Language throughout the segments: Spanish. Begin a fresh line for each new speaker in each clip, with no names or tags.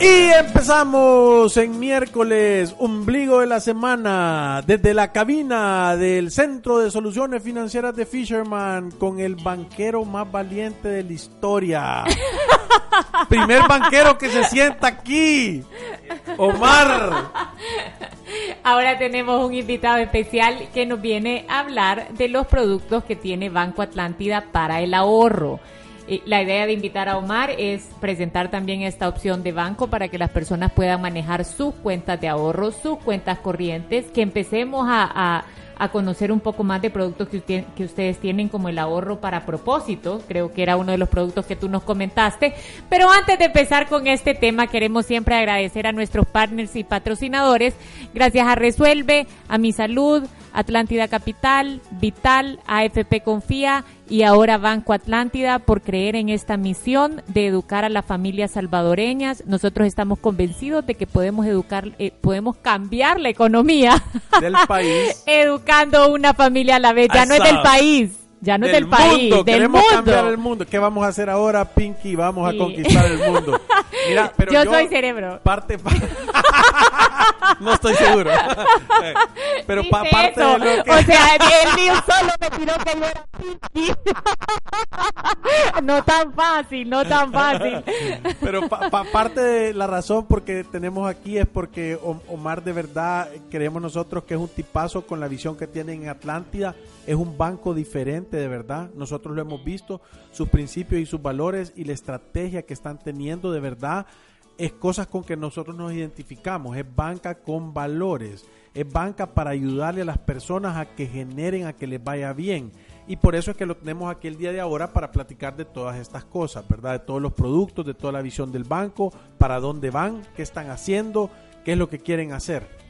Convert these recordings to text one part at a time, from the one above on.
Y empezamos en miércoles, ombligo de la semana, desde la cabina del Centro de Soluciones Financieras de Fisherman, con el banquero más valiente de la historia. Primer banquero que se sienta aquí, Omar.
Ahora tenemos un invitado especial que nos viene a hablar de los productos que tiene Banco Atlántida para el ahorro. Eh, La idea de invitar a Omar es presentar también esta opción de banco para que las personas puedan manejar sus cuentas de ahorro, sus cuentas corrientes, que empecemos a, a- a conocer un poco más de productos que, usted- que ustedes tienen como el ahorro para propósito. Creo que era uno de los productos que tú nos comentaste. Pero antes de empezar con este tema, queremos siempre agradecer a nuestros partners y patrocinadores. Gracias a Resuelve, a Mi Salud, Atlántida Capital, Vital, AFP Confía y ahora Banco Atlántida por creer en esta misión de educar a las familias salvadoreñas. Nosotros estamos convencidos de que podemos educar, eh, podemos cambiar la economía
Del país.
educando una familia a la vez. Ya no es del país, ya no es del país,
mundo.
del
Queremos
mundo.
cambiar el mundo. ¿Qué vamos a hacer ahora, Pinky? Vamos
Sí.
a conquistar el mundo. Mira, pero
Yo soy cerebro.
Parte, pa- no estoy seguro. pero pa- parte
eso.
de lo que...
O sea, el mío solo me tiró que yo era pinky. no tan fácil, no tan fácil.
Pero pa- pa- parte de la razón por que tenemos aquí es porque Omar de verdad creemos nosotros que es un tipazo con la visión que tiene en Atlántida. Es un banco diferente de verdad. Nosotros lo hemos visto, sus principios y sus valores y la estrategia que están teniendo de verdad es cosas con que nosotros nos identificamos. Es banca con valores. Es banca para ayudarle a las personas a que generen, a que les vaya bien. Y por eso es que lo tenemos aquí el día de ahora para platicar de todas estas cosas, ¿verdad? De todos los productos, de toda la visión del banco, para dónde van, qué están haciendo, qué es lo que quieren hacer.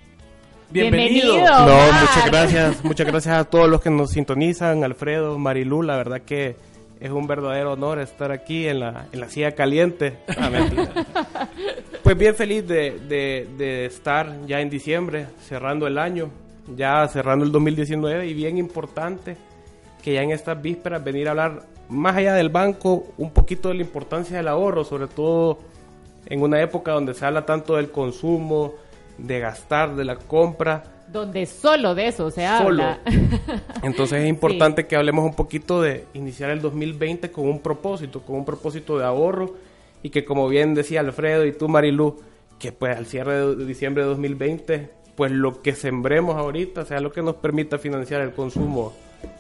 Bienvenido.
Bienvenido.
No,
Omar.
muchas gracias, muchas gracias a todos los que nos sintonizan, Alfredo, Marilú, la verdad que es un verdadero honor estar aquí en la, en la silla caliente. Ah, pues bien feliz de, de- de estar ya en diciembre, cerrando el año, ya cerrando el 2019 y bien importante que ya en estas vísperas venir a hablar más allá del banco, un poquito de la importancia del ahorro, sobre todo en una época donde se habla tanto del consumo, de gastar, de la compra.
Donde solo de eso se
Solo.
habla.
Entonces es importante que hablemos un poquito de iniciar el 2020 con un propósito, con un propósito de ahorro y que como bien decía Alfredo y tú Marilú, que pues al cierre de diciembre de 2020, pues lo que sembremos ahorita sea lo que nos permita financiar el consumo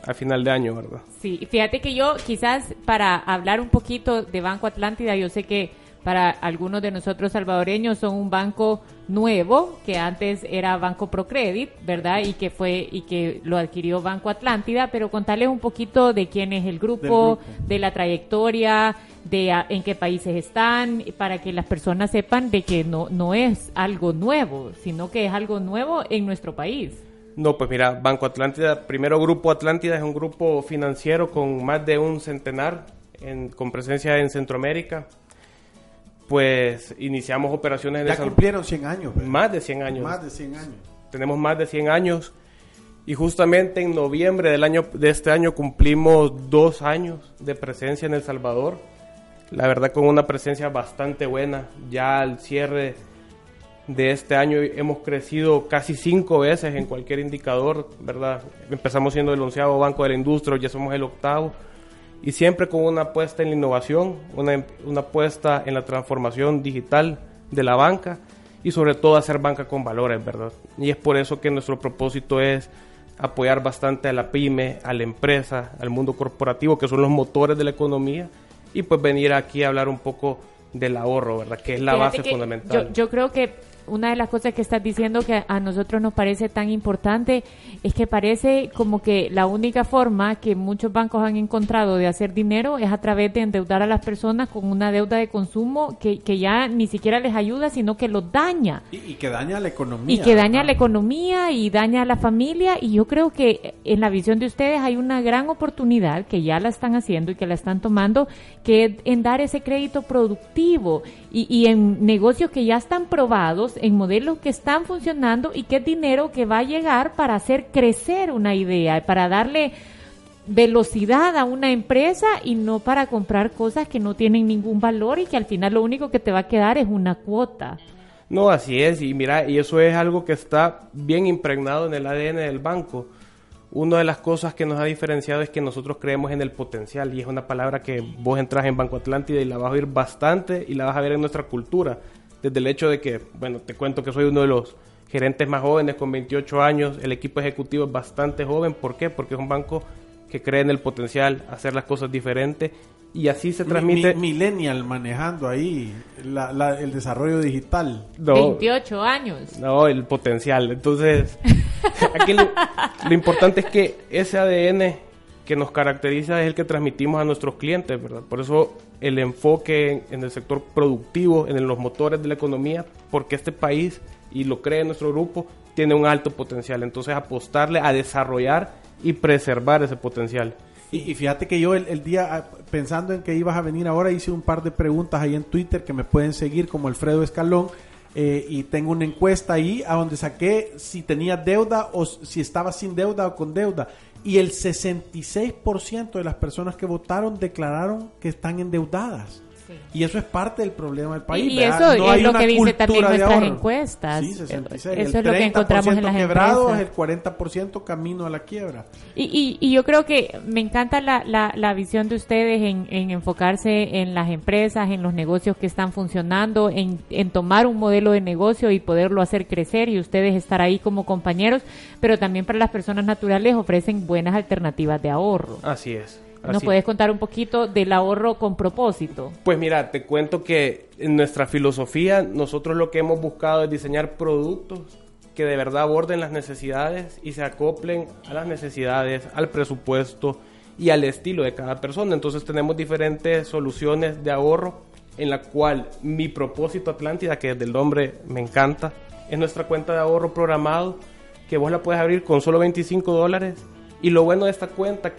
a final de año, ¿verdad?
Sí, fíjate que yo quizás para hablar un poquito de Banco Atlántida, yo sé que para algunos de nosotros salvadoreños son un banco nuevo que antes era Banco Procredit, ¿verdad? Y que fue y que lo adquirió Banco Atlántida, pero contarles un poquito de quién es el grupo, de la trayectoria, de a- en qué países están, para que las personas sepan de que no no es algo nuevo, sino que es algo nuevo en nuestro país.
No, pues mira, Banco Atlántida, primero Grupo Atlántida es un grupo financiero con más de un centenar en- con presencia en Centroamérica. Pues iniciamos operaciones en
Ya cumplieron 100 años. ¿verdad?
Más de 100 años.
Más de 100 años.
Tenemos más de 100 años. Y justamente en noviembre del año, de este año cumplimos dos años de presencia en El Salvador. La verdad con una presencia bastante buena. Ya al cierre de este año hemos crecido casi cinco veces en cualquier indicador, ¿verdad? Empezamos siendo el onceavo banco de la industria, ya somos el octavo. Y siempre con una apuesta en la innovación, una, una apuesta en la transformación digital de la banca y sobre todo hacer banca con valores, ¿verdad? Y es por eso que nuestro propósito es apoyar bastante a la pyme, a la empresa, al mundo corporativo, que son los motores de la economía, y pues venir aquí a hablar un poco del ahorro, ¿verdad? Que es la
Fíjate
base fundamental.
Yo, yo creo que una de las cosas que estás diciendo que a nosotros nos parece tan importante es que parece como que la única forma que muchos bancos han encontrado de hacer dinero es a través de endeudar a las personas con una deuda de consumo que, que ya ni siquiera les ayuda, sino que los daña.
Y, y que daña la economía.
Y que daña
¿verdad?
la economía y daña a la familia. Y yo creo que en la visión de ustedes hay una gran oportunidad que ya la están haciendo y que la están tomando, que es en dar ese crédito productivo y, y en negocios que ya están probados, en modelos que están funcionando y que es dinero que va a llegar para hacer crecer una idea, para darle velocidad a una empresa y no para comprar cosas que no tienen ningún valor y que al final lo único que te va a quedar es una cuota.
No, así es, y mira, y eso es algo que está bien impregnado en el ADN del banco. Una de las cosas que nos ha diferenciado es que nosotros creemos en el potencial, y es una palabra que vos entras en Banco Atlántida y la vas a oír bastante y la vas a ver en nuestra cultura. Desde el hecho de que, bueno, te cuento que soy uno de los gerentes más jóvenes con 28 años, el equipo ejecutivo es bastante joven, ¿por qué? Porque es un banco que cree en el potencial, hacer las cosas diferentes y así se
Mi-
transmite.
mi- millennial manejando ahí la- la- el desarrollo digital.
No,
28 años.
No, el potencial. Entonces, aquí lo, lo importante es que ese ADN que nos caracteriza es el que transmitimos a nuestros clientes, ¿verdad? Por eso el enfoque en, el sector productivo, en los motores de la economía, porque este país, y lo cree nuestro grupo, tiene un alto potencial. Entonces, apostarle a desarrollar y preservar ese potencial.
Y, fíjate que yo el, día, ah, pensando en que ibas a venir ahora, hice un par de preguntas ahí en Twitter que me pueden seguir como Alfredo Escalón. eh, y tengo una encuesta ahí a donde saqué si tenía deuda o si estaba sin deuda o con deuda. Y el 66% de las personas que votaron declararon que están endeudadas. Y eso es parte del problema del país.
y
¿verdad?
eso
No hay
es lo
una
que dice
cultura
también
de
nuestras encuestas.
Sí, 66.
Eso
El
es lo que encontramos en
30%
las
quebrados,
empresas.
el 40% camino a la quiebra.
Y, y, y yo creo que me encanta la, la, la visión de ustedes en, en enfocarse en las empresas, en los negocios que están funcionando, en, en tomar un modelo de negocio y poderlo hacer crecer y ustedes estar ahí como compañeros, pero también para las personas naturales ofrecen buenas alternativas de ahorro.
Así es.
¿Nos
así
puedes contar un poquito del ahorro con propósito?
Pues mira, te cuento que en nuestra filosofía nosotros lo que hemos buscado es diseñar productos que de verdad aborden las necesidades y se acoplen a las necesidades, al presupuesto y al estilo de cada persona. Entonces tenemos diferentes soluciones de ahorro en la cual mi propósito Atlántida, que desde el nombre me encanta, es nuestra cuenta de ahorro programado que vos la puedes abrir con solo 25 dólares. Y lo bueno de esta cuenta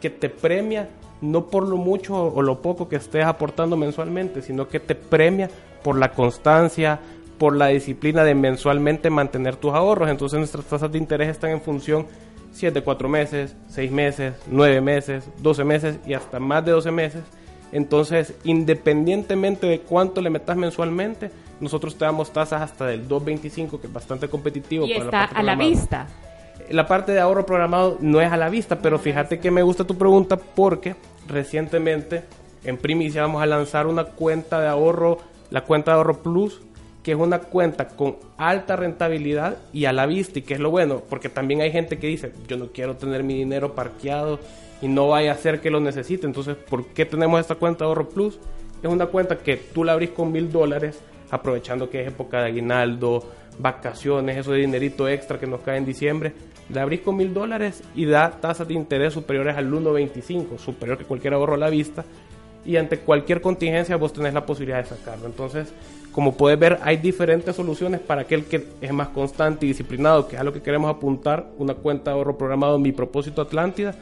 que te premia no por lo mucho o lo poco que estés aportando mensualmente, sino que te premia por la constancia, por la disciplina de mensualmente mantener tus ahorros. Entonces nuestras tasas de interés están en función si es de 4 meses, 6 meses, 9 meses, 12 meses y hasta más de 12 meses. Entonces, independientemente de cuánto le metas mensualmente, nosotros te damos tasas hasta del 2.25, que es bastante competitivo.
Y
para
está
parte
a la vista.
La parte de ahorro programado no es a la vista, pero fíjate que me gusta tu pregunta porque recientemente en primicia vamos a lanzar una cuenta de ahorro, la cuenta de ahorro plus, que es una cuenta con alta rentabilidad y a la vista, y que es lo bueno, porque también hay gente que dice, yo no quiero tener mi dinero parqueado y no vaya a ser que lo necesite, entonces, ¿por qué tenemos esta cuenta de ahorro plus? Es una cuenta que tú la abrís con mil dólares, aprovechando que es época de aguinaldo, vacaciones, eso de dinerito extra que nos cae en diciembre, la abrís con mil dólares y da tasas de interés superiores al 1.25, superior que cualquier ahorro a la vista, y ante cualquier contingencia vos tenés la posibilidad de sacarlo. Entonces, como puedes ver, hay diferentes soluciones para aquel que es más constante y disciplinado, que es a lo que queremos apuntar, una cuenta de ahorro programado Mi Propósito Atlántida,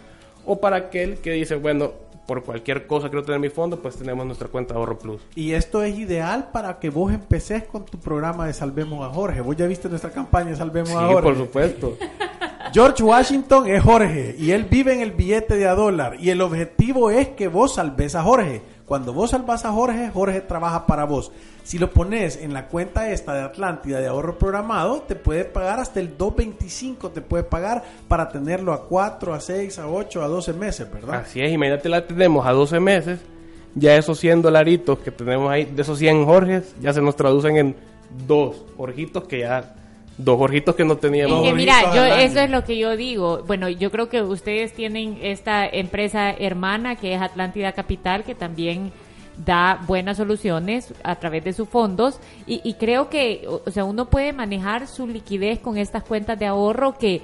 o para aquel que dice, bueno, por cualquier cosa quiero tener mi fondo, pues tenemos nuestra cuenta de ahorro plus.
Y esto es ideal para que vos empeces con tu programa de Salvemos a Jorge. Vos ya viste nuestra campaña de Salvemos
Sí,
a Jorge.
por supuesto.
George Washington es Jorge y él vive en el billete de a dólar y el objetivo es que vos salves a Jorge. Cuando vos salvas a Jorge, Jorge trabaja para vos. Si lo pones en la cuenta esta de Atlántida de ahorro programado, te puede pagar hasta el 2.25, te puede pagar para tenerlo a 4, a 6, a 8, a 12 meses, ¿verdad?
Así es, imagínate la tenemos a 12 meses, ya esos 100 dolaritos que tenemos ahí, de esos 100 Jorges, ya se nos traducen en dos Jorgitos que ya, dos Jorgitos que no
Es
teníamos.
que mira,
gorritos
yo, eso es lo que yo digo. Bueno, yo creo que ustedes tienen esta empresa hermana que es Atlántida Capital, que también da buenas soluciones a través de sus fondos y, y creo que, o sea, uno puede manejar su liquidez con estas cuentas de ahorro que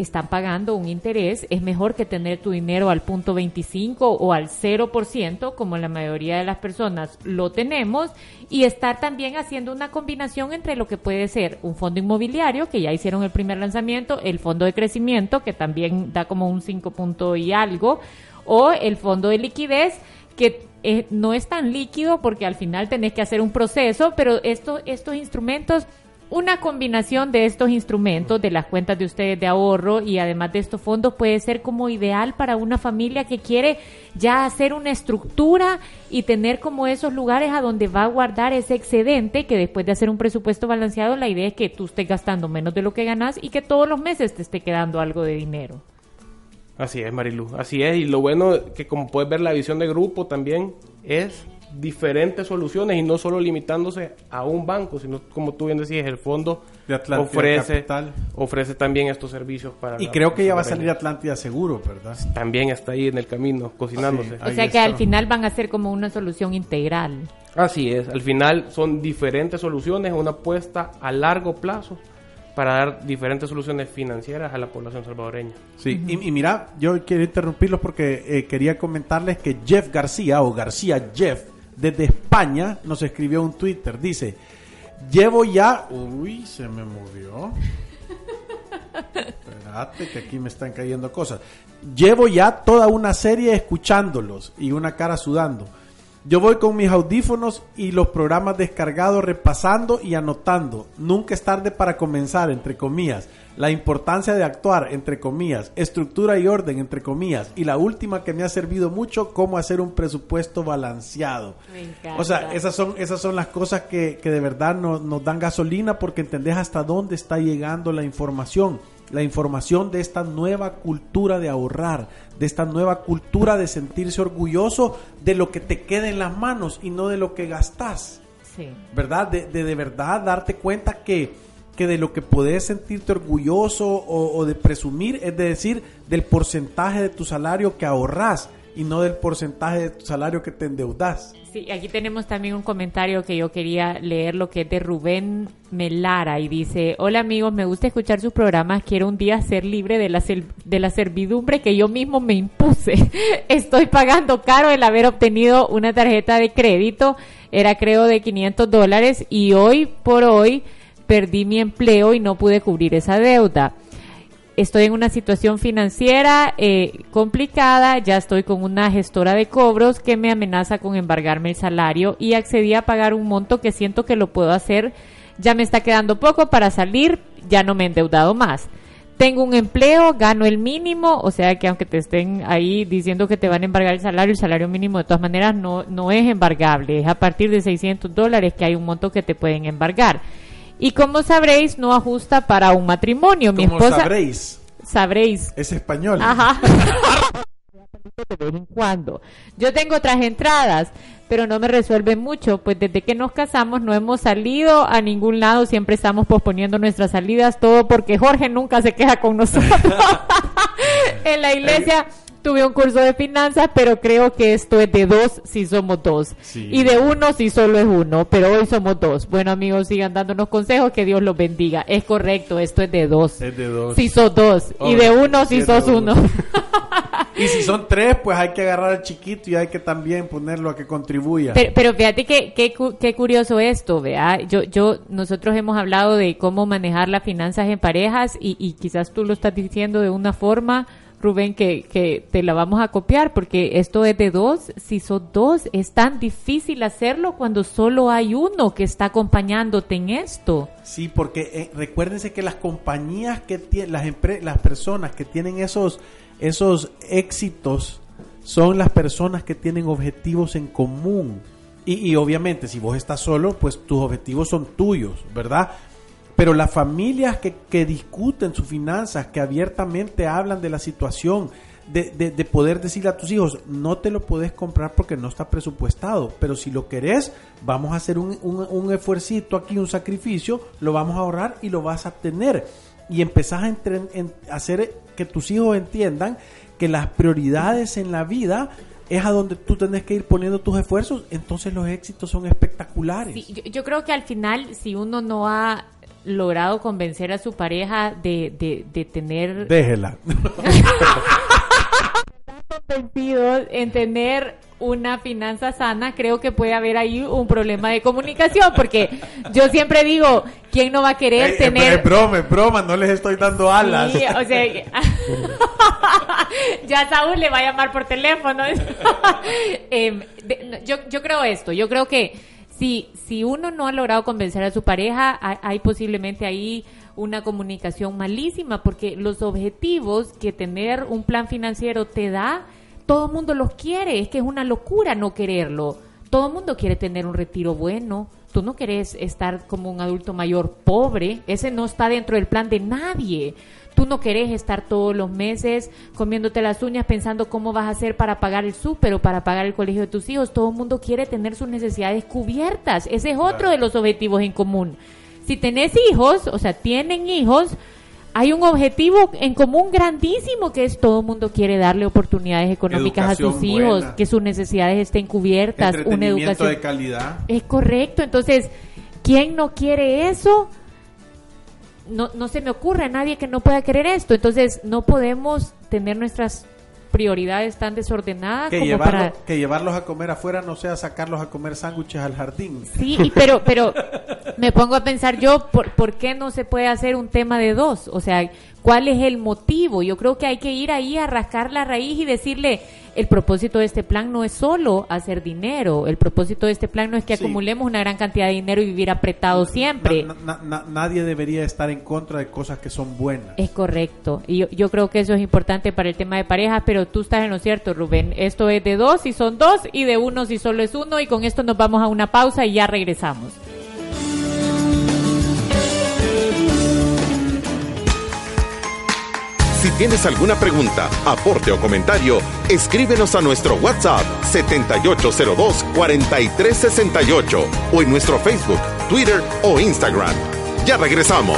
están pagando un interés, es mejor que tener tu dinero al punto 25 o al 0%, como la mayoría de las personas lo tenemos, y estar también haciendo una combinación entre lo que puede ser un fondo inmobiliario, que ya hicieron el primer lanzamiento, el fondo de crecimiento, que también da como un 5 punto y algo, o el fondo de liquidez, que eh, no es tan líquido porque al final tenés que hacer un proceso, pero esto, estos instrumentos una combinación de estos instrumentos, de las cuentas de ustedes de ahorro y además de estos fondos puede ser como ideal para una familia que quiere ya hacer una estructura y tener como esos lugares a donde va a guardar ese excedente que después de hacer un presupuesto balanceado la idea es que tú estés gastando menos de lo que ganas y que todos los meses te esté quedando algo de dinero.
Así es, Marilu, así es. Y lo bueno que como puedes ver la visión de grupo también es diferentes soluciones y no solo limitándose a un banco, sino como tú bien decías, el fondo
De Atlántida
ofrece,
Capital.
ofrece también estos servicios para...
Y
la
creo que ya va a salir Atlántida seguro, ¿verdad?
También está ahí en el camino, cocinándose.
Sí.
O sea que
está.
al final van a ser como una solución integral.
Así es, al final son diferentes soluciones, una apuesta a largo plazo para dar diferentes soluciones financieras a la población salvadoreña.
Sí, y, y mira, yo quiero interrumpirlos porque eh, quería comentarles que Jeff García o García Jeff desde España nos escribió un Twitter. Dice, llevo ya... Uy, se me movió. Espérate, que aquí me están cayendo cosas. Llevo ya toda una serie escuchándolos y una cara sudando. Yo voy con mis audífonos y los programas descargados repasando y anotando. Nunca es tarde para comenzar, entre comillas. La importancia de actuar, entre comillas. Estructura y orden, entre comillas. Y la última que me ha servido mucho, cómo hacer un presupuesto balanceado.
Me encanta.
O sea, esas son, esas son las cosas que, que de verdad nos, nos dan gasolina porque entendés hasta dónde está llegando la información. La información de esta nueva cultura de ahorrar, de esta nueva cultura de sentirse orgulloso de lo que te queda en las manos y no de lo que gastas.
Sí.
¿Verdad? De, de, de verdad darte cuenta que, que de lo que podés sentirte orgulloso o, o de presumir es de decir del porcentaje de tu salario que ahorras y no del porcentaje de tu salario que te endeudas.
Sí, aquí tenemos también un comentario que yo quería leer, lo que es de Rubén Melara, y dice, hola amigos, me gusta escuchar sus programas, quiero un día ser libre de la, de la servidumbre que yo mismo me impuse. Estoy pagando caro el haber obtenido una tarjeta de crédito, era creo de 500 dólares, y hoy por hoy perdí mi empleo y no pude cubrir esa deuda estoy en una situación financiera eh, complicada, ya estoy con una gestora de cobros que me amenaza con embargarme el salario y accedí a pagar un monto que siento que lo puedo hacer, ya me está quedando poco para salir, ya no me he endeudado más. Tengo un empleo, gano el mínimo, o sea que aunque te estén ahí diciendo que te van a embargar el salario, el salario mínimo de todas maneras no, no es embargable, es a partir de 600 dólares que hay un monto que te pueden embargar. Y como sabréis, no ajusta para un matrimonio. Mi esposa
sabréis,
sabréis.
es español.
Ajá. de vez en cuando. Yo tengo otras entradas, pero no me resuelve mucho, pues desde que nos casamos no hemos salido a ningún lado, siempre estamos posponiendo nuestras salidas, todo porque Jorge nunca se queja con nosotros. en la iglesia tuve un curso de finanzas, pero creo que esto es de dos si somos dos.
Sí.
Y de uno si solo es uno, pero hoy somos dos. Bueno amigos, sigan dándonos consejos, que Dios los bendiga. Es correcto, esto es de dos.
Es de dos.
Si sos dos. y de uno si sos
uno. Y si son tres, pues hay que agarrar al chiquito y hay que también ponerlo a que contribuya.
Pero, pero fíjate que, que qué curioso esto, vea. Yo, yo, nosotros hemos hablado de cómo manejar las finanzas en parejas y, y quizás tú lo estás diciendo de una forma, Rubén, que, que te la vamos a copiar porque esto es de dos. Si son dos, es tan difícil hacerlo cuando solo hay uno que está acompañándote en esto.
Sí, porque eh, recuérdense que las compañías que tienen, las, las personas que tienen esos, esos éxitos son las personas que tienen objetivos en común. Y, y obviamente, si vos estás solo, pues tus objetivos son tuyos, ¿verdad? Pero las familias que, que discuten sus finanzas, que abiertamente hablan de la situación, de, de- de poder decirle a tus hijos, no te lo puedes comprar porque no está presupuestado, pero si lo querés, vamos a hacer un, un, un esfuercito aquí, un sacrificio, lo vamos a ahorrar y lo vas a tener. Y empezás a entre- en- hacer que tus hijos entiendan que las prioridades en la vida es a donde tú tenés que ir poniendo tus esfuerzos, entonces los éxitos son espectaculares.
Yo creo que al final, si uno no ha logrado convencer a su pareja de, de, de tener
Déjela.
convencidos en tener una finanza sana, creo que puede haber ahí un problema de comunicación, porque yo siempre digo, ¿quién no va a querer
Ey,
tener...
Es broma, es broma, no les estoy dando alas.
Sí, o sea, ya Saúl le va a llamar por teléfono. Em, de- no, yo, yo creo esto, yo creo que si, si uno no ha logrado convencer a su pareja, hay, posiblemente ahí una comunicación malísima, porque los objetivos que tener un plan financiero te da, todo el mundo los quiere, es que es una locura no quererlo. Todo el mundo quiere tener un retiro bueno. Tú no querés estar como un adulto mayor pobre. Ese no está dentro del plan de nadie. Tú no querés estar todos los meses comiéndote las uñas pensando cómo vas a hacer para pagar el súper o para pagar el colegio de tus hijos. Todo el mundo quiere tener sus necesidades cubiertas. Ese es otro de los objetivos en común. Si tenés hijos, o sea, tienen hijos, hay un objetivo en común grandísimo que es todo el mundo quiere darle oportunidades económicas a sus hijos,
buena.
que sus necesidades estén cubiertas, una educación
de calidad.
es correcto, entonces, ¿quién no quiere eso? No, no se me ocurre a nadie que no pueda querer esto, entonces no podemos tener nuestras prioridades tan desordenadas
Que,
como
llevarlo-
para...
que llevarlos a comer afuera no sea sacarlos a comer sándwiches al jardín.
Sí, y pero, pero me pongo a pensar yo, ¿por, ¿por qué no se puede hacer un tema de dos? O sea, ¿cuál es el motivo? Yo creo que hay que ir ahí a rascar la raíz y decirle, el propósito de este plan no es solo hacer dinero, el propósito de este plan no es que
Sí.
acumulemos una gran cantidad de dinero y vivir apretado siempre.
Na- na- na- nadie debería estar en contra de cosas que son buenas.
Es correcto. Y yo, yo creo que eso es importante para el tema de parejas, pero tú estás en lo cierto, Rubén. Esto es de dos si son dos y de uno si solo es uno. Y con esto nos vamos a una pausa y ya regresamos.
Si tienes alguna pregunta, aporte o comentario, escríbenos a nuestro WhatsApp 7802-4368 o en nuestro Facebook, Twitter o Instagram. Ya regresamos.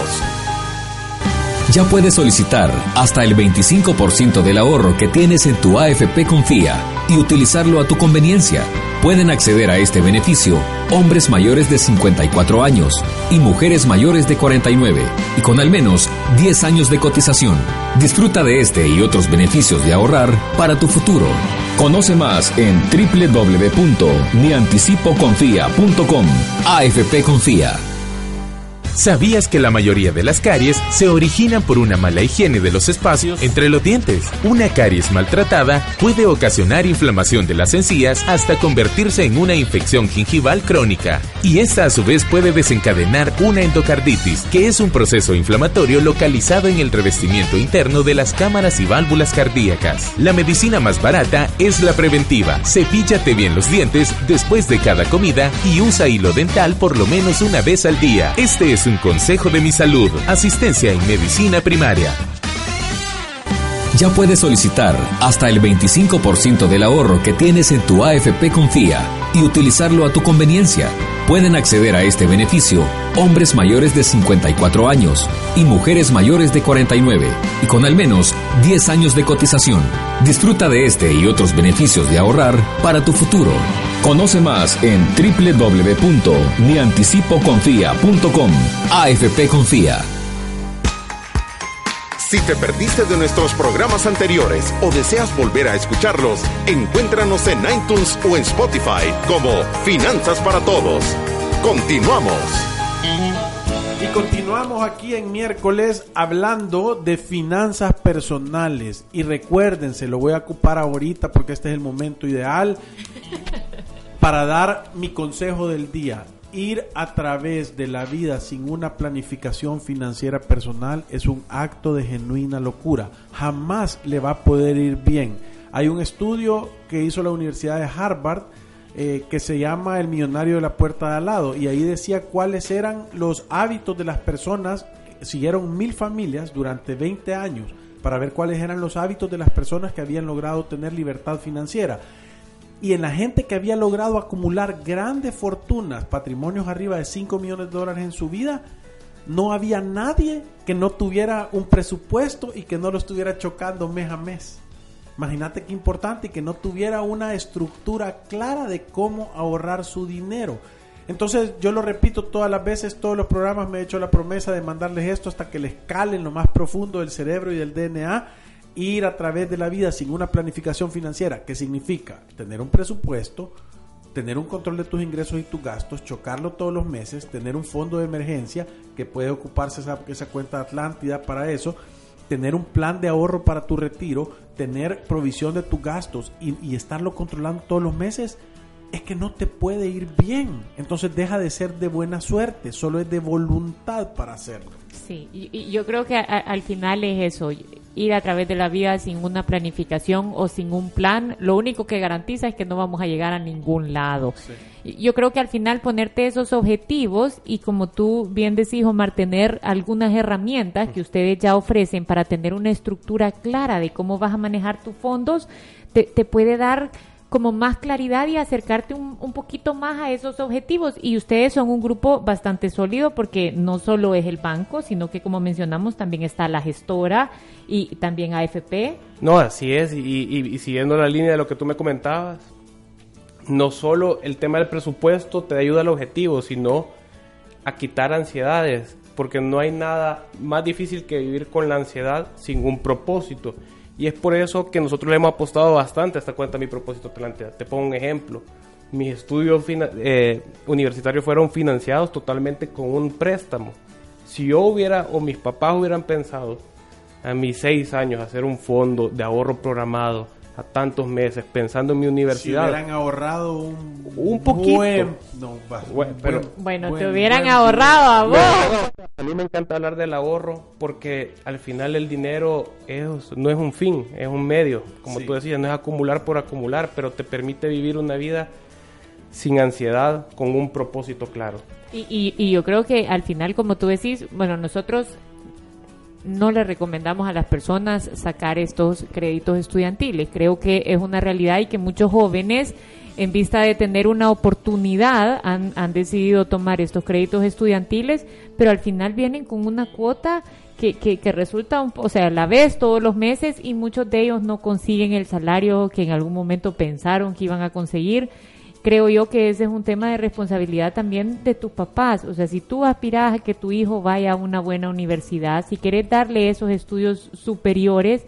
Ya puedes solicitar hasta el 25% del ahorro que tienes en tu AFP Confía y utilizarlo a tu conveniencia. Pueden acceder a este beneficio hombres mayores de 54 años y mujeres mayores de 49 y con al menos 10 años de cotización. Disfruta de este y otros beneficios de ahorrar para tu futuro. Conoce más en www.mianticipoconfía.com. AFP Confía.
¿Sabías que la mayoría de las caries se originan por una mala higiene de los espacios entre los dientes? Una caries maltratada puede ocasionar inflamación de las encías hasta convertirse en una infección gingival crónica. Y esta a su vez puede desencadenar una endocarditis, que es un proceso inflamatorio localizado en el revestimiento interno de las cámaras y válvulas cardíacas. La medicina más barata es la preventiva. Cepíllate bien los dientes después de cada comida y usa hilo dental por lo menos una vez al día. Este es un consejo de mi salud. Asistencia en medicina primaria.
Ya puedes solicitar hasta el 25% del ahorro que tienes en tu AFP Confía y utilizarlo a tu conveniencia. Pueden acceder a este beneficio hombres mayores de 54 años y mujeres mayores de 49 y con al menos 10 años de cotización. Disfruta de este y otros beneficios de ahorrar para tu futuro. Conoce más en www.mianticipoconfía.com. AFP Confía.
Si te perdiste de nuestros programas anteriores o deseas volver a escucharlos, encuéntranos en iTunes o en Spotify como Finanzas para Todos. Continuamos.
Y continuamos aquí en miércoles hablando de finanzas personales. Y recuerden, se lo voy a ocupar ahorita porque este es el momento ideal para dar mi consejo del día. Ir a través de la vida sin una planificación financiera personal es un acto de genuina locura. Jamás le va a poder ir bien. Hay un estudio que hizo la Universidad de Harvard eh, que se llama El millonario de la puerta de al lado y ahí decía cuáles eran los hábitos de las personas. Siguieron mil familias durante 20 años para ver cuáles eran los hábitos de las personas que habían logrado tener libertad financiera. Y en la gente que había logrado acumular grandes fortunas, patrimonios arriba de 5 millones de dólares en su vida, no había nadie que no tuviera un presupuesto y que no lo estuviera chocando mes a mes. Imagínate qué importante que no tuviera una estructura clara de cómo ahorrar su dinero. Entonces yo lo repito todas las veces, todos los programas me he hecho la promesa de mandarles esto hasta que les cale en lo más profundo del cerebro y del DNA, ir a través de la vida sin una planificación financiera, que significa tener un presupuesto, tener un control de tus ingresos y tus gastos, chocarlo todos los meses, tener un fondo de emergencia que puede ocuparse esa, esa cuenta Atlántida para eso, tener un plan de ahorro para tu retiro, tener provisión de tus gastos y, y estarlo controlando todos los meses, es que no te puede ir bien. Entonces deja de ser de buena suerte, solo es de voluntad para hacerlo.
Sí, y, yo creo que al final es eso, ir a través de la vida sin una planificación o sin un plan, lo único que garantiza es que no vamos a llegar a ningún lado. Yo creo que al final ponerte esos objetivos y como tú bien decís, Omar, tener algunas herramientas que ustedes ya ofrecen para tener una estructura clara de cómo vas a manejar tus fondos, te, te puede dar como más claridad y acercarte un, un poquito más a esos objetivos. Y ustedes son un grupo bastante sólido porque no solo es el banco, sino que como mencionamos también está la gestora y también AFP.
No, así es, y, y- siguiendo la línea de lo que tú me comentabas, no solo el tema del presupuesto te ayuda al objetivo, sino a quitar ansiedades, porque no hay nada más difícil que vivir con la ansiedad sin un propósito. Y es por eso que nosotros le hemos apostado bastante a esta cuenta Mi Propósito Atlántida. Te pongo un ejemplo. Mis estudios eh, universitarios fueron financiados totalmente con un préstamo. Si yo hubiera o mis papás hubieran pensado a mis seis años hacer un fondo de ahorro programado a tantos meses pensando en mi
Si
universidad.
hubieran ahorrado un,
Un poquito.
buen- no, va-
Bueno, pero-
Bueno,
buen-
te hubieran
buen-
ahorrado a vos.
A mí me encanta hablar del ahorro porque al final el dinero es, no es un fin, es un medio. Como
Sí.
tú decías, no es acumular por acumular, pero te permite vivir una vida sin ansiedad, con un propósito claro.
Y, y, y yo creo que al final, como tú decís, bueno, nosotros no le recomendamos a las personas sacar estos créditos estudiantiles. Creo que es una realidad y que muchos jóvenes, en vista de tener una oportunidad, han, decidido tomar estos créditos estudiantiles, pero al final vienen con una cuota que, que, que resulta, un, o sea, la ves todos los meses y muchos de ellos no consiguen el salario que en algún momento pensaron que iban a conseguir creo yo que ese es un tema de responsabilidad también de tus papás. O sea, si tú aspiras a que tu hijo vaya a una buena universidad, si quieres darle esos estudios superiores,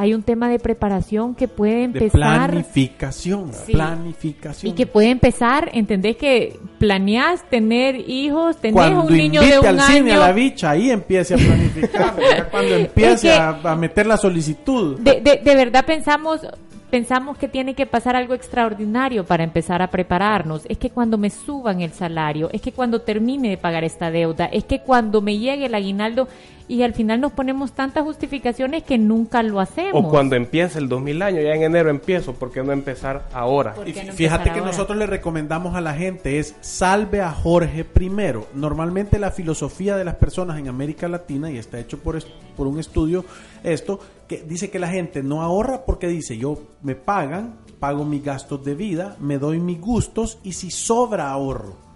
hay un tema de preparación que puede
de
empezar
planificación,
Sí.
planificación.
y que puede empezar, entendés que planeás tener hijos, tenés
cuando
un niño de un
al cine a
año.
la bicha, ahí empiece a planificar, cuando empiece
que-
a, a meter la solicitud.
De, de, de verdad pensamos pensamos que tiene que pasar algo extraordinario para empezar a prepararnos. Es que cuando me suban el salario, es que cuando termine de pagar esta deuda, es que cuando me llegue el aguinaldo y al final nos ponemos tantas justificaciones que nunca lo hacemos.
O cuando empiece el 2000 año, ya en enero empiezo, ¿por qué no empezar ahora?
¿Por
Y
qué no
fíjate que nosotros le recomendamos a la gente es salve a Jorge primero. Normalmente la filosofía de las personas en América Latina, y está hecho por, por un estudio esto, que dice que la gente no ahorra porque dice yo me pagan, pago mis gastos de vida, me doy mis gustos y si sobra ahorro.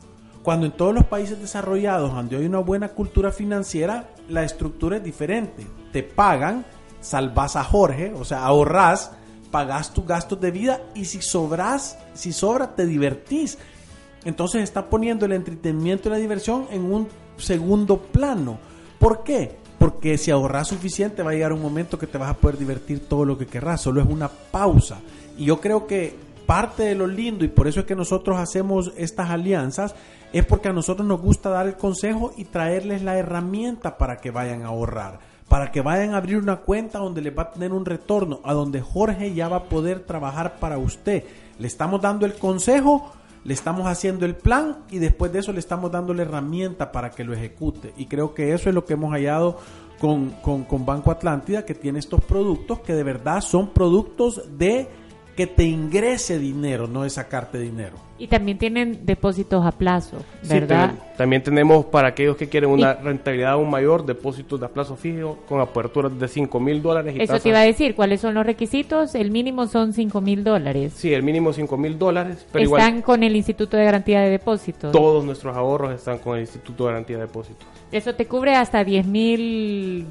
Cuando en todos los países desarrollados, donde hay una buena cultura financiera, la estructura es diferente. Te pagan, salvas a Jorge, o sea, ahorras, pagas tus gastos de vida y si sobras, si sobra, te divertís. Entonces está poniendo el entretenimiento y la diversión en un segundo plano. ¿Por qué? Porque si ahorras suficiente va a llegar un momento que te vas a poder divertir todo lo que querrás. Solo es una pausa. Y yo creo que parte de lo lindo y por eso es que nosotros hacemos estas alianzas es porque a nosotros nos gusta dar el consejo y traerles la herramienta para que vayan a ahorrar, para que vayan a abrir una cuenta donde les va a tener un retorno, a donde Jorge ya va a poder trabajar para usted. Le estamos dando el consejo, le estamos haciendo el plan y después de eso le estamos dando la herramienta para que lo ejecute. Y creo que eso es lo que hemos hallado con, con, con Banco Atlántida, que tiene estos productos que de verdad son productos de que te ingrese dinero, no de sacarte dinero.
Y también tienen depósitos a plazo,
Sí,
¿verdad?
ten- también tenemos para aquellos que quieren una rentabilidad aún mayor, depósitos de a plazo fijo con aperturas de 5 mil dólares. y
Eso
tasas-
te iba a decir, ¿cuáles son los requisitos? El mínimo son 5 mil dólares.
Sí, el mínimo 5 mil dólares, pero
Están
igual
con el Instituto de Garantía de Depósitos.
todos nuestros ahorros están con el Instituto de Garantía de Depósitos.
Eso te cubre hasta 10 mil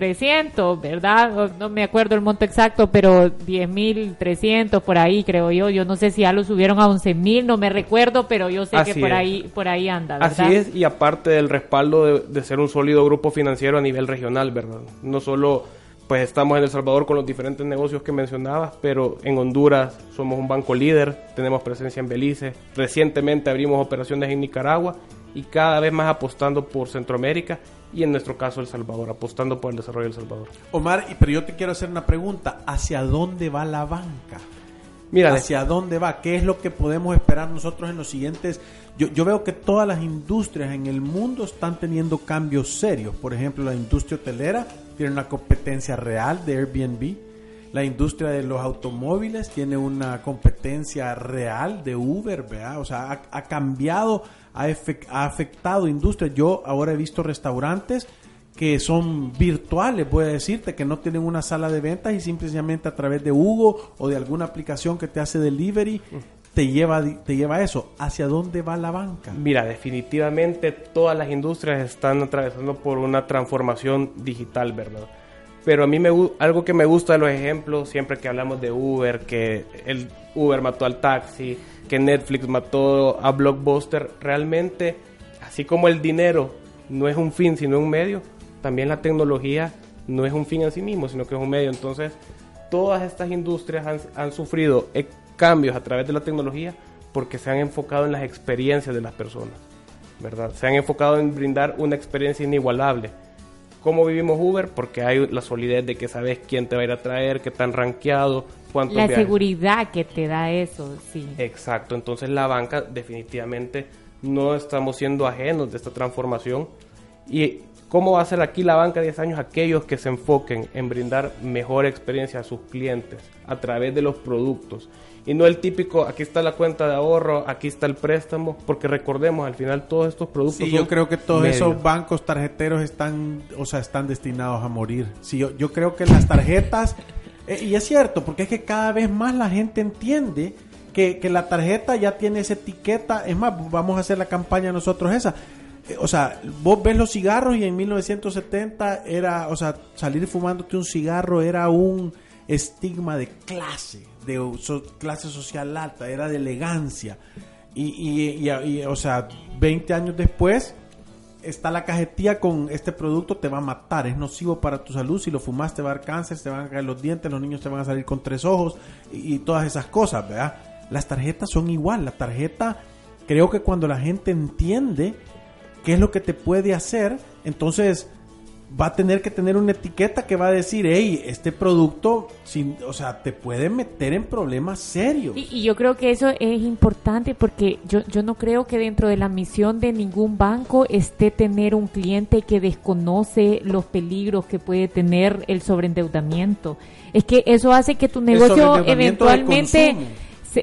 10.300, ¿verdad? No me acuerdo el monto exacto, pero 10.300 por ahí, creo yo. Yo no sé si ya lo subieron a 11.000, no me recuerdo, pero yo sé que por ahí por ahí anda,
¿verdad? Así es, y aparte del respaldo de, de ser un sólido grupo financiero a nivel regional, ¿verdad? No solo pues estamos en El Salvador con los diferentes negocios que mencionabas, pero en Honduras somos un banco líder, tenemos presencia en Belice, recientemente abrimos operaciones en Nicaragua y cada vez más apostando por Centroamérica y en nuestro caso El Salvador, apostando por el desarrollo del Salvador.
Omar, pero yo te quiero hacer una pregunta, ¿hacia dónde va la banca? Mira, ¿hacia dónde va? ¿Qué es lo que podemos esperar nosotros en los siguientes? Yo, yo veo que todas las industrias en el mundo están teniendo cambios serios. Por ejemplo, la industria hotelera tiene una competencia real de Airbnb. La industria de los automóviles tiene una competencia real de Uber, ¿verdad? O sea, ha, cambiado, ha, ha afectado industria. Yo ahora he visto restaurantes que son virtuales, voy a decirte, que no tienen una sala de ventas y simplemente a través de Hugo o de alguna aplicación que te hace delivery te lleva, te lleva eso. ¿Hacia dónde va la banca?
Mira, definitivamente todas las industrias están atravesando por una transformación digital, ¿verdad? Pero a mí me, algo que me gusta de los ejemplos, siempre que hablamos de Uber, que el Uber mató al taxi, que Netflix mató a Blockbuster, realmente, así como el dinero no es un fin, sino un medio, también la tecnología no es un fin en sí mismo, sino que es un medio. Entonces, todas estas industrias han, han sufrido cambios a través de la tecnología porque se han enfocado en las experiencias de las personas, ¿verdad? Se han enfocado en brindar una experiencia inigualable. ¿Cómo vivimos Uber? Porque hay la solidez de que sabes quién te va a ir a traer, qué tan rankeado, cuánto
La seguridad que te da eso, sí.
Exacto, entonces la banca definitivamente no estamos siendo ajenos de esta transformación y ¿Cómo va a ser aquí la banca de 10 años aquellos que se enfoquen en brindar mejor experiencia a sus clientes a través de los productos? Y no el típico, aquí está la cuenta de ahorro, aquí está el préstamo, porque recordemos, al final todos estos productos...
Sí, yo creo que todos esos bancos tarjeteros están, o sea, están destinados a morir. Sí, yo, yo creo que las tarjetas, eh, y es cierto, porque es que cada vez más la gente entiende que, que la tarjeta ya tiene esa etiqueta, es más, vamos a hacer la campaña nosotros esa. O sea, vos ves los cigarros y en 1970 era, o sea, salir fumándote un cigarro era un estigma de clase, de clase social alta, era de elegancia. Y, y, o sea, 20 años después está la cajetilla con este producto te va a matar, es nocivo para tu salud, si lo fumas te va a dar cáncer, te van a caer los dientes, los niños te van a salir con tres ojos y, y todas esas cosas, ¿verdad? Las tarjetas son igual, la tarjeta creo que cuando la gente entiende qué es lo que te puede hacer, entonces va a tener que tener una etiqueta que va a decir, hey, este producto, sin, o sea, te puede meter en problemas serios.
Y, yo creo que eso es importante porque yo, yo no creo que dentro de la misión de ningún banco esté tener un cliente que desconoce los peligros que puede tener el sobreendeudamiento. Es que eso hace que tu negocio eventualmente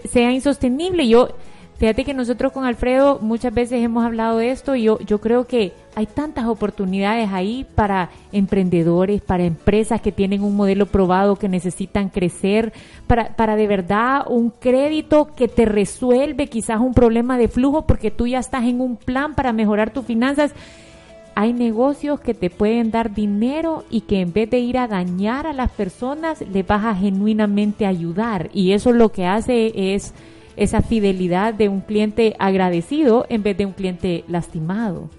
sea insostenible. Yo Fíjate que nosotros con Alfredo muchas veces hemos hablado de esto y yo, yo creo que hay tantas oportunidades ahí para emprendedores, para empresas que tienen un modelo probado que necesitan crecer, para, para de verdad un crédito que te resuelve quizás un problema de flujo porque tú ya estás en un plan para mejorar tus finanzas. Hay negocios que te pueden dar dinero y que en vez de ir a dañar a las personas, les vas a genuinamente ayudar. Y eso lo que hace es esa fidelidad de un cliente agradecido en vez de un cliente lastimado.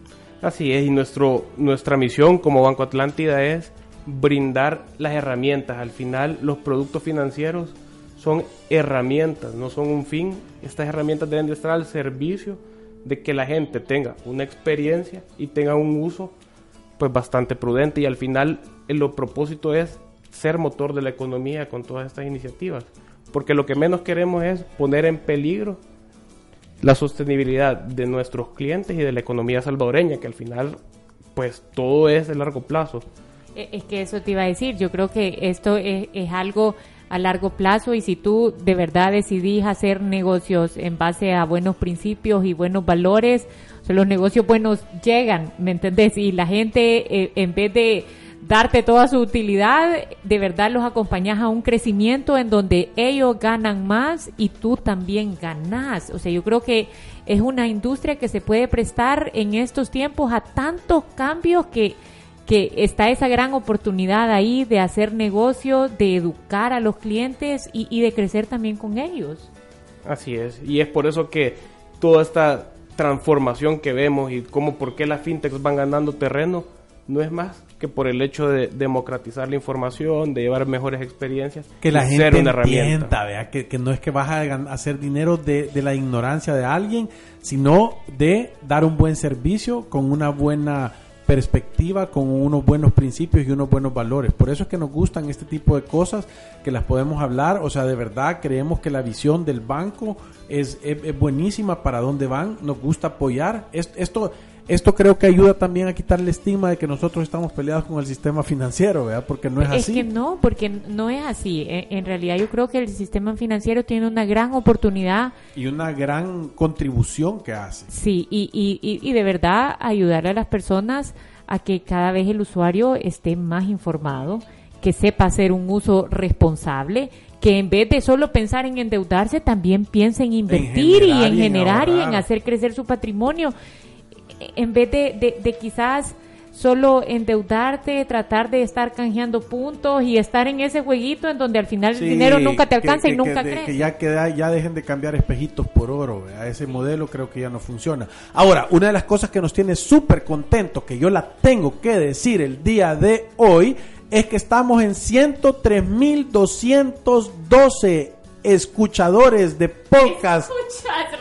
Así es, y nuestro, nuestra misión como Banco Atlántida es brindar las herramientas. Al final, los productos financieros son herramientas, no son un fin. Estas herramientas deben de estar al servicio de que la gente tenga una experiencia y tenga un uso pues bastante prudente y al final el propósito es ser motor de la economía con todas estas iniciativas porque lo que menos queremos es poner en peligro la sostenibilidad de nuestros clientes y de la economía salvadoreña, que al final, pues todo es de largo plazo.
E, es que eso te iba a decir, yo creo que esto es, algo a largo plazo y si tú de verdad decidís hacer negocios en base a buenos principios y buenos valores, los negocios buenos llegan, ¿me entendés? Y la gente eh, en vez de darte toda su utilidad, de verdad los acompañas a un crecimiento en donde ellos ganan más y tú también ganas. O sea, yo creo que es una industria que se puede prestar en estos tiempos a tantos cambios que que está esa gran oportunidad ahí de hacer negocio, de educar a los clientes y, y de crecer también con ellos.
Así es, y es por eso que toda esta transformación que vemos y cómo por qué las fintechs van ganando terreno no es más que por el hecho de democratizar la información, de llevar mejores experiencias,
que la gente
ser una
entienda,
herramienta.
vea, que, que no es que vas a hacer dinero de, de la ignorancia de alguien, sino de dar un buen servicio con una buena perspectiva, con unos buenos principios y unos buenos valores. Por eso es que nos gustan este tipo de cosas, que las podemos hablar, o sea, de verdad creemos que la visión del banco es, es- es buenísima para dónde van, nos gusta apoyar. Es- Esto, esto creo que ayuda también a quitar el estigma de que nosotros estamos peleados con el sistema financiero, ¿verdad? Porque no es,
Es
así.
que no, porque no es así. En, en realidad yo creo que el sistema financiero tiene una gran oportunidad,
y una gran contribución que hace.
sí, y, y, y, y de verdad ayudar a las personas a que cada vez el usuario esté más informado, que sepa hacer un uso responsable, que en vez de solo pensar en endeudarse, también piense en invertir y
generar
en
y en
generar y en hacer crecer su patrimonio. En vez de, de- de quizás solo endeudarte, tratar de estar canjeando puntos y estar en ese jueguito en donde al final el dinero nunca te alcanza
que-
y nunca
que,
crece.
que ya, queda- ya dejen de cambiar espejitos por oro. ¿verdad? Ese modelo creo que ya no funciona. Ahora, una de las cosas que nos tiene súper contentos, que yo la tengo que decir el día de hoy, es que estamos en 103.212 escuchadores de podcast.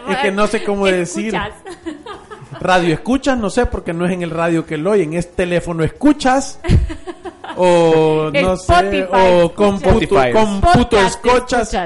Es que no sé cómo decir.
Escuchas.
Radio escuchas, no sé, porque no es en el radio que lo oyen, es teléfono escuchas. O no sé,
Spotify
o
escuchas.
computo,
Spotify.
computo escuchas,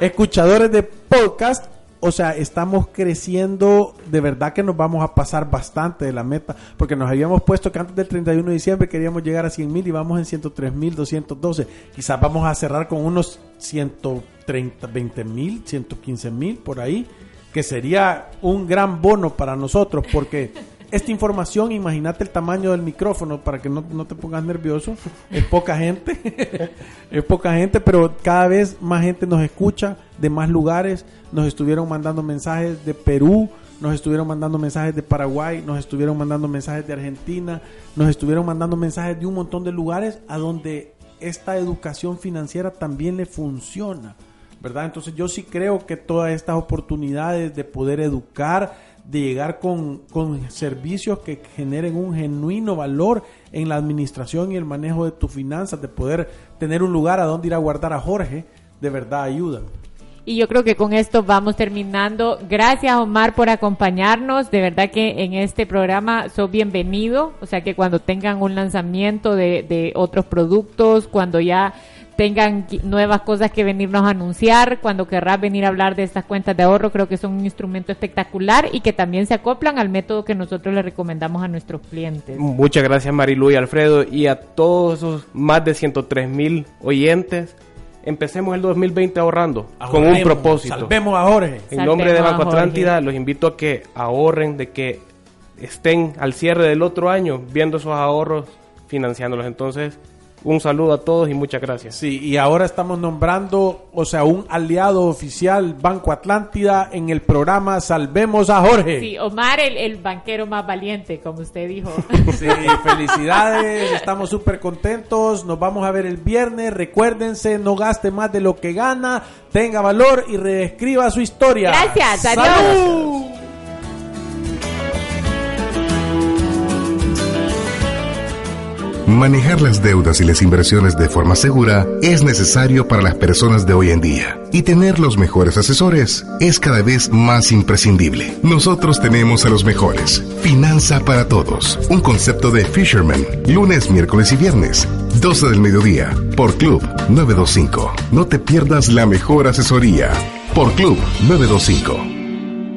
escuchadores de podcast. O sea, estamos creciendo, de verdad que nos vamos a pasar bastante de la meta, porque nos habíamos puesto que antes del 31 de diciembre queríamos llegar a 100 mil y vamos en 103 mil 212. Quizás vamos a cerrar con unos 130, 20 mil, 115 mil por ahí, que sería un gran bono para nosotros, porque esta información, imagínate el tamaño del micrófono para que no, no te pongas nervioso, es poca gente, es poca gente, pero cada vez más gente nos escucha de más lugares, nos estuvieron mandando mensajes de Perú, nos estuvieron mandando mensajes de Paraguay, nos estuvieron mandando mensajes de Argentina, nos estuvieron mandando mensajes de un montón de lugares a donde esta educación financiera también le funciona, ¿verdad? Entonces yo sí creo que todas estas oportunidades de poder educar, de llegar con, con servicios que generen un genuino valor en la administración y el manejo de tus finanzas, de poder tener un lugar a donde ir a guardar a Jorge, de verdad ayudan.
Y yo creo que con esto vamos terminando. Gracias Omar por acompañarnos. De verdad que en este programa sos bienvenido. O sea que cuando tengan un lanzamiento de, de otros productos, cuando ya tengan nuevas cosas que venirnos a anunciar, cuando querrás venir a hablar de estas cuentas de ahorro, creo que son un instrumento espectacular y que también se acoplan al método que nosotros le recomendamos a nuestros clientes.
Muchas gracias Marilu y Alfredo y a todos esos más de 103 mil oyentes. Empecemos el 2020 ahorrando con un propósito.
Salvemos a Jorge.
En nombre de Banco. Atlántida los invito a que ahorren, de que estén al cierre del otro año viendo esos ahorros, financiándolos. Entonces, un saludo a todos y muchas gracias.
Sí, y ahora estamos nombrando, o sea, un aliado oficial Banco Atlántida en el programa Salvemos a Jorge.
Sí, Omar, el, el banquero más valiente, como usted dijo.
Sí, felicidades, estamos súper contentos, nos vamos a ver el viernes, recuérdense, no gaste más de lo que gana, tenga valor y reescriba su historia.
Gracias, adiós.
¡Salud!
Manejar las deudas y las inversiones de forma segura es necesario para las personas de hoy en día y tener los mejores asesores es cada vez más imprescindible. Nosotros tenemos a los mejores. Finanza para todos. Un concepto de Fisherman. Lunes, miércoles y viernes. 12 del mediodía. Por Club 925. No te pierdas la mejor asesoría. Por Club 925.